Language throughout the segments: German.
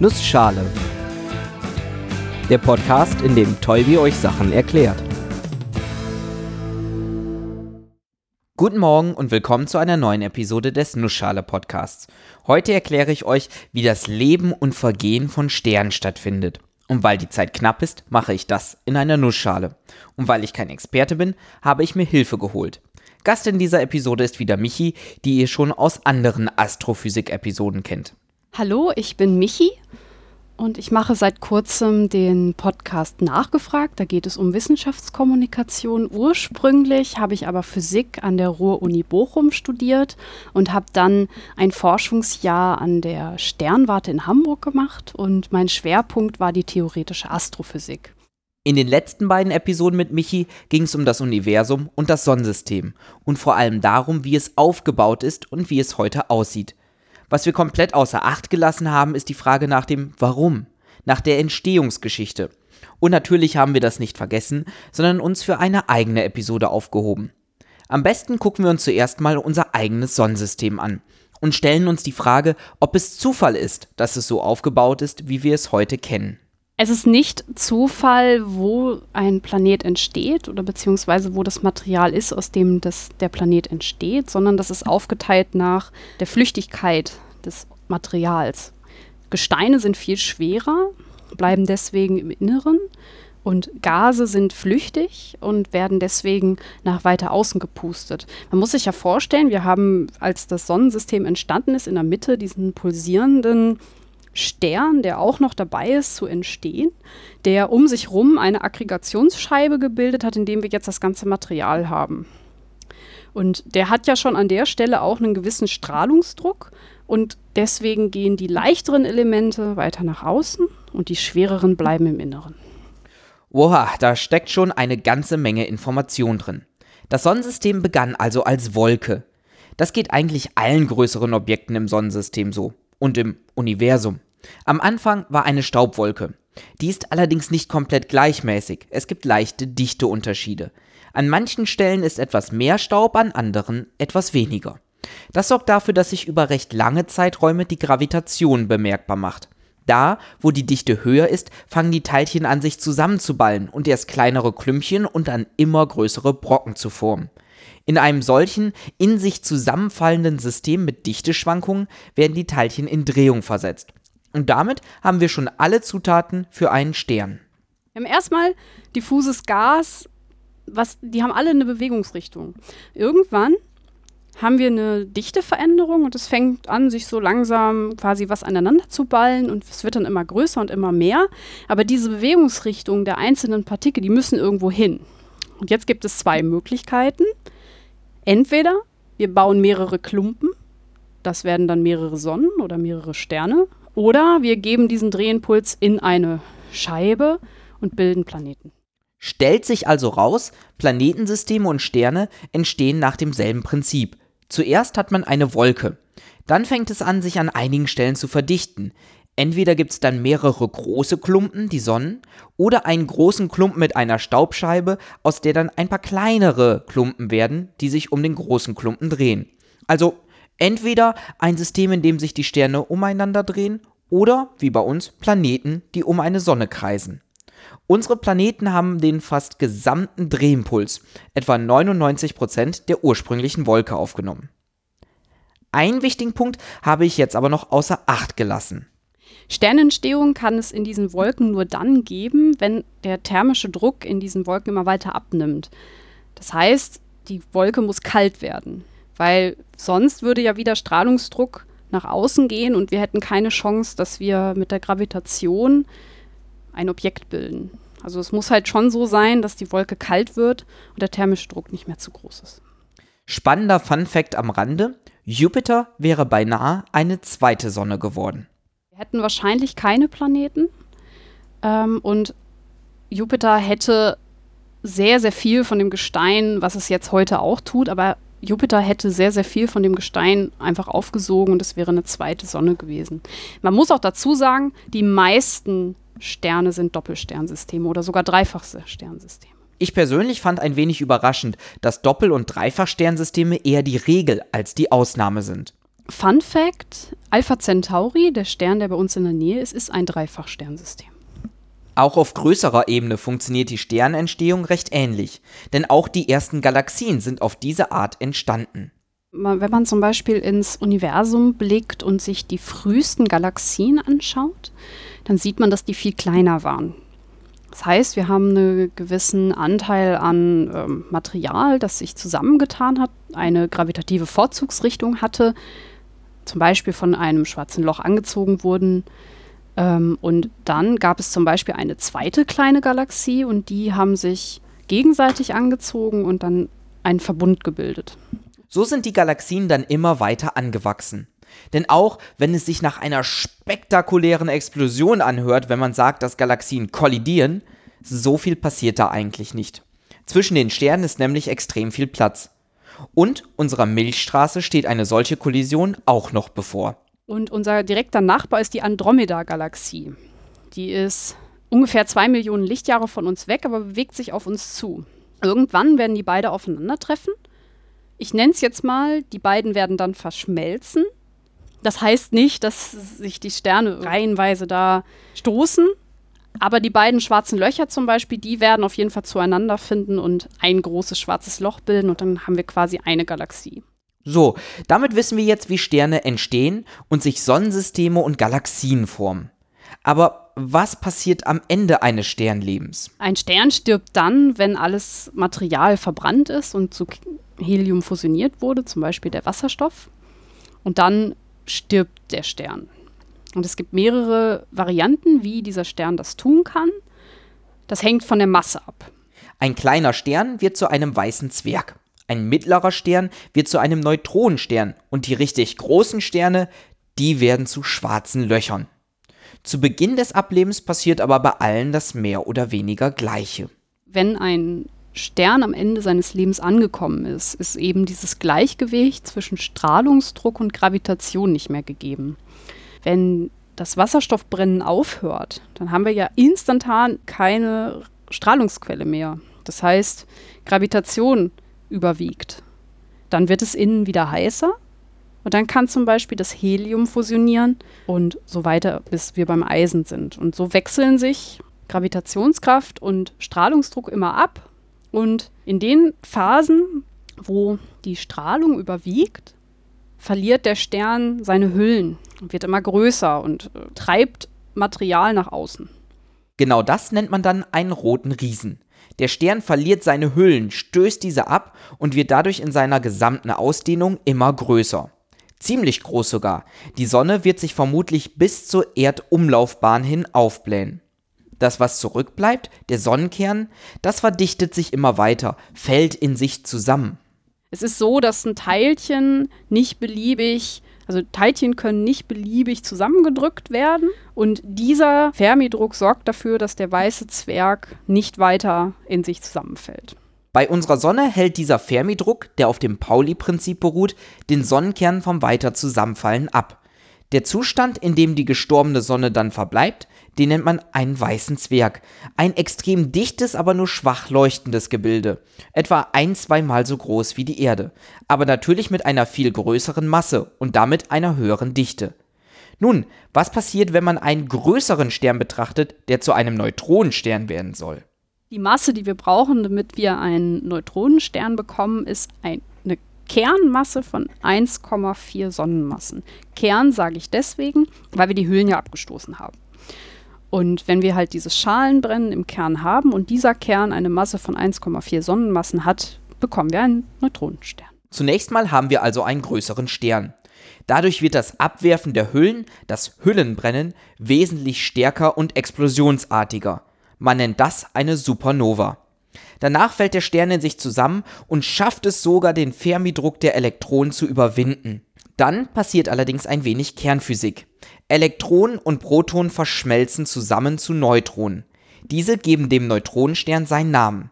Nussschale. Der Podcast, in dem Tolbi euch Sachen erklärt. Guten Morgen und willkommen zu einer neuen Episode des Nussschale Podcasts. Heute erkläre ich euch, wie das Leben und Vergehen von Sternen stattfindet. Und weil die Zeit knapp ist, mache ich das in einer Nussschale. Und weil ich kein Experte bin, habe ich mir Hilfe geholt. Gast in dieser Episode ist wieder Michi, die ihr schon aus anderen Astrophysik-Episoden kennt. Hallo, ich bin Michi und ich mache seit kurzem den Podcast Nachgefragt. Da geht es um Wissenschaftskommunikation. Ursprünglich habe ich aber Physik an der Ruhr-Uni Bochum studiert und habe dann ein Forschungsjahr an der Sternwarte in Hamburg gemacht und mein Schwerpunkt war die theoretische Astrophysik. In den letzten beiden Episoden mit Michi ging es um das Universum und das Sonnensystem und vor allem darum, wie es aufgebaut ist und wie es heute aussieht. Was wir komplett außer Acht gelassen haben, ist die Frage nach dem Warum, nach der Entstehungsgeschichte. Und natürlich haben wir das nicht vergessen, sondern uns für eine eigene Episode aufgehoben. Am besten gucken wir uns zuerst mal unser eigenes Sonnensystem an und stellen uns die Frage, ob es Zufall ist, dass es so aufgebaut ist, wie wir es heute kennen. Es ist nicht Zufall, wo ein Planet entsteht oder beziehungsweise wo das Material ist, aus dem das, der Planet entsteht, sondern das ist aufgeteilt nach der Flüchtigkeit des Materials. Gesteine sind viel schwerer, bleiben deswegen im Inneren und Gase sind flüchtig und werden deswegen nach weiter außen gepustet. Man muss sich ja vorstellen, wir haben, als das Sonnensystem entstanden ist, in der Mitte diesen pulsierenden Stern, der auch noch dabei ist zu entstehen, der um sich rum eine Aggregationsscheibe gebildet hat, in dem wir jetzt das ganze Material haben. Und der hat ja schon an der Stelle auch einen gewissen Strahlungsdruck und deswegen gehen die leichteren Elemente weiter nach außen und die schwereren bleiben im Inneren. Oha, da steckt schon eine ganze Menge Information drin. Das Sonnensystem begann also als Wolke. Das geht eigentlich allen größeren Objekten im Sonnensystem so und im Universum. Am Anfang war eine Staubwolke. Die ist allerdings nicht komplett gleichmäßig. Es gibt leichte Dichteunterschiede. An manchen Stellen ist etwas mehr Staub, an anderen etwas weniger. Das sorgt dafür, dass sich über recht lange Zeiträume die Gravitation bemerkbar macht. Da, wo die Dichte höher ist, fangen die Teilchen an sich zusammenzuballen und erst kleinere Klümpchen und dann immer größere Brocken zu formen. In einem solchen, in sich zusammenfallenden System mit Dichteschwankungen werden die Teilchen in Drehung versetzt. Und damit haben wir schon alle Zutaten für einen Stern. Wir haben erstmal diffuses Gas, was, die haben alle eine Bewegungsrichtung. Irgendwann haben wir eine Dichteveränderung und es fängt an, sich so langsam quasi was aneinander zu ballen und es wird dann immer größer und immer mehr. Aber diese Bewegungsrichtung der einzelnen Partikel, die müssen irgendwo hin. Und jetzt gibt es zwei Möglichkeiten. Entweder wir bauen mehrere Klumpen, das werden dann mehrere Sonnen oder mehrere Sterne, oder wir geben diesen Drehimpuls in eine Scheibe und bilden Planeten. Stellt sich also raus, Planetensysteme und Sterne entstehen nach demselben Prinzip. Zuerst hat man eine Wolke. Dann fängt es an, sich an einigen Stellen zu verdichten. Entweder gibt es dann mehrere große Klumpen, die Sonnen, oder einen großen Klumpen mit einer Staubscheibe, aus der dann ein paar kleinere Klumpen werden, die sich um den großen Klumpen drehen. Also entweder ein System, in dem sich die Sterne umeinander drehen, oder, wie bei uns, Planeten, die um eine Sonne kreisen. Unsere Planeten haben den fast gesamten Drehimpuls, etwa 99% der ursprünglichen Wolke aufgenommen. Einen wichtigen Punkt habe ich jetzt aber noch außer Acht gelassen. Sternentstehung kann es in diesen Wolken nur dann geben, wenn der thermische Druck in diesen Wolken immer weiter abnimmt. Das heißt, die Wolke muss kalt werden, weil sonst würde ja wieder Strahlungsdruck nach außen gehen und wir hätten keine Chance, dass wir mit der Gravitation ein Objekt bilden. Also es muss halt schon so sein, dass die Wolke kalt wird und der thermische Druck nicht mehr zu groß ist. Spannender Fun fact am Rande: Jupiter wäre beinahe eine zweite Sonne geworden hätten wahrscheinlich keine Planeten. Ähm, und Jupiter hätte sehr, sehr viel von dem Gestein, was es jetzt heute auch tut, aber Jupiter hätte sehr, sehr viel von dem Gestein einfach aufgesogen und es wäre eine zweite Sonne gewesen. Man muss auch dazu sagen, die meisten Sterne sind Doppelsternsysteme oder sogar dreifachste Sternsysteme. Ich persönlich fand ein wenig überraschend, dass Doppel- und Dreifachsternsysteme eher die Regel als die Ausnahme sind. Fun Fact: Alpha Centauri, der Stern, der bei uns in der Nähe ist, ist ein Dreifachsternsystem. Auch auf größerer Ebene funktioniert die Sternentstehung recht ähnlich, denn auch die ersten Galaxien sind auf diese Art entstanden. Wenn man zum Beispiel ins Universum blickt und sich die frühesten Galaxien anschaut, dann sieht man, dass die viel kleiner waren. Das heißt, wir haben einen gewissen Anteil an ähm, Material, das sich zusammengetan hat, eine gravitative Vorzugsrichtung hatte, zum Beispiel von einem schwarzen Loch angezogen wurden. Ähm, und dann gab es zum Beispiel eine zweite kleine Galaxie und die haben sich gegenseitig angezogen und dann einen Verbund gebildet. So sind die Galaxien dann immer weiter angewachsen. Denn auch wenn es sich nach einer spektakulären Explosion anhört, wenn man sagt, dass Galaxien kollidieren, so viel passiert da eigentlich nicht. Zwischen den Sternen ist nämlich extrem viel Platz. Und unserer Milchstraße steht eine solche Kollision auch noch bevor. Und unser direkter Nachbar ist die Andromeda-Galaxie. Die ist ungefähr zwei Millionen Lichtjahre von uns weg, aber bewegt sich auf uns zu. Irgendwann werden die beide aufeinandertreffen. Ich nenne es jetzt mal, die beiden werden dann verschmelzen das heißt nicht, dass sich die Sterne reihenweise da stoßen, aber die beiden schwarzen Löcher zum Beispiel, die werden auf jeden Fall zueinander finden und ein großes schwarzes Loch bilden und dann haben wir quasi eine Galaxie. So, damit wissen wir jetzt, wie Sterne entstehen und sich Sonnensysteme und Galaxien formen. Aber was passiert am Ende eines Sternlebens? Ein Stern stirbt dann, wenn alles Material verbrannt ist und zu Helium fusioniert wurde, zum Beispiel der Wasserstoff. Und dann stirbt der Stern. Und es gibt mehrere Varianten, wie dieser Stern das tun kann. Das hängt von der Masse ab. Ein kleiner Stern wird zu einem weißen Zwerg. Ein mittlerer Stern wird zu einem Neutronenstern und die richtig großen Sterne, die werden zu schwarzen Löchern. Zu Beginn des Ablebens passiert aber bei allen das mehr oder weniger gleiche. Wenn ein Stern am Ende seines Lebens angekommen ist, ist eben dieses Gleichgewicht zwischen Strahlungsdruck und Gravitation nicht mehr gegeben. Wenn das Wasserstoffbrennen aufhört, dann haben wir ja instantan keine Strahlungsquelle mehr. Das heißt, Gravitation überwiegt. Dann wird es innen wieder heißer und dann kann zum Beispiel das Helium fusionieren und so weiter, bis wir beim Eisen sind. Und so wechseln sich Gravitationskraft und Strahlungsdruck immer ab und in den Phasen, wo die Strahlung überwiegt, verliert der Stern seine Hüllen und wird immer größer und äh, treibt Material nach außen. Genau das nennt man dann einen roten Riesen. Der Stern verliert seine Hüllen, stößt diese ab und wird dadurch in seiner gesamten Ausdehnung immer größer. Ziemlich groß sogar. Die Sonne wird sich vermutlich bis zur Erdumlaufbahn hin aufblähen. Das, was zurückbleibt, der Sonnenkern, das verdichtet sich immer weiter, fällt in sich zusammen. Es ist so, dass ein Teilchen nicht beliebig, also Teilchen können nicht beliebig zusammengedrückt werden und dieser Fermidruck sorgt dafür, dass der weiße Zwerg nicht weiter in sich zusammenfällt. Bei unserer Sonne hält dieser Fermidruck, der auf dem Pauli-Prinzip beruht, den Sonnenkern vom weiter Zusammenfallen ab. Der Zustand, in dem die gestorbene Sonne dann verbleibt, den nennt man einen weißen Zwerg. Ein extrem dichtes, aber nur schwach leuchtendes Gebilde. Etwa ein, zweimal so groß wie die Erde. Aber natürlich mit einer viel größeren Masse und damit einer höheren Dichte. Nun, was passiert, wenn man einen größeren Stern betrachtet, der zu einem Neutronenstern werden soll? Die Masse, die wir brauchen, damit wir einen Neutronenstern bekommen, ist ein, Kernmasse von 1,4 Sonnenmassen. Kern sage ich deswegen, weil wir die Hüllen ja abgestoßen haben. Und wenn wir halt dieses Schalenbrennen im Kern haben und dieser Kern eine Masse von 1,4 Sonnenmassen hat, bekommen wir einen Neutronenstern. Zunächst mal haben wir also einen größeren Stern. Dadurch wird das Abwerfen der Hüllen, das Hüllenbrennen, wesentlich stärker und explosionsartiger. Man nennt das eine Supernova. Danach fällt der Stern in sich zusammen und schafft es sogar, den Fermidruck der Elektronen zu überwinden. Dann passiert allerdings ein wenig Kernphysik. Elektronen und Protonen verschmelzen zusammen zu Neutronen. Diese geben dem Neutronenstern seinen Namen.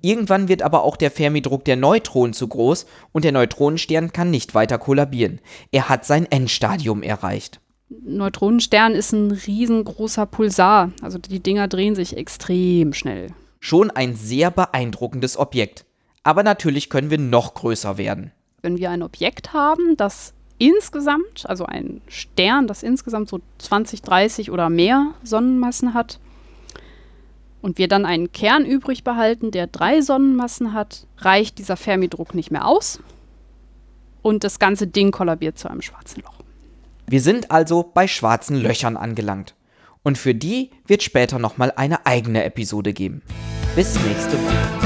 Irgendwann wird aber auch der Fermidruck der Neutronen zu groß und der Neutronenstern kann nicht weiter kollabieren. Er hat sein Endstadium erreicht. Neutronenstern ist ein riesengroßer Pulsar. Also die Dinger drehen sich extrem schnell. Schon ein sehr beeindruckendes Objekt. Aber natürlich können wir noch größer werden. Wenn wir ein Objekt haben, das insgesamt, also ein Stern, das insgesamt so 20, 30 oder mehr Sonnenmassen hat, und wir dann einen Kern übrig behalten, der drei Sonnenmassen hat, reicht dieser Fermi-Druck nicht mehr aus und das ganze Ding kollabiert zu einem schwarzen Loch. Wir sind also bei schwarzen Löchern angelangt. Und für die wird später nochmal eine eigene Episode geben. Bis nächste Woche.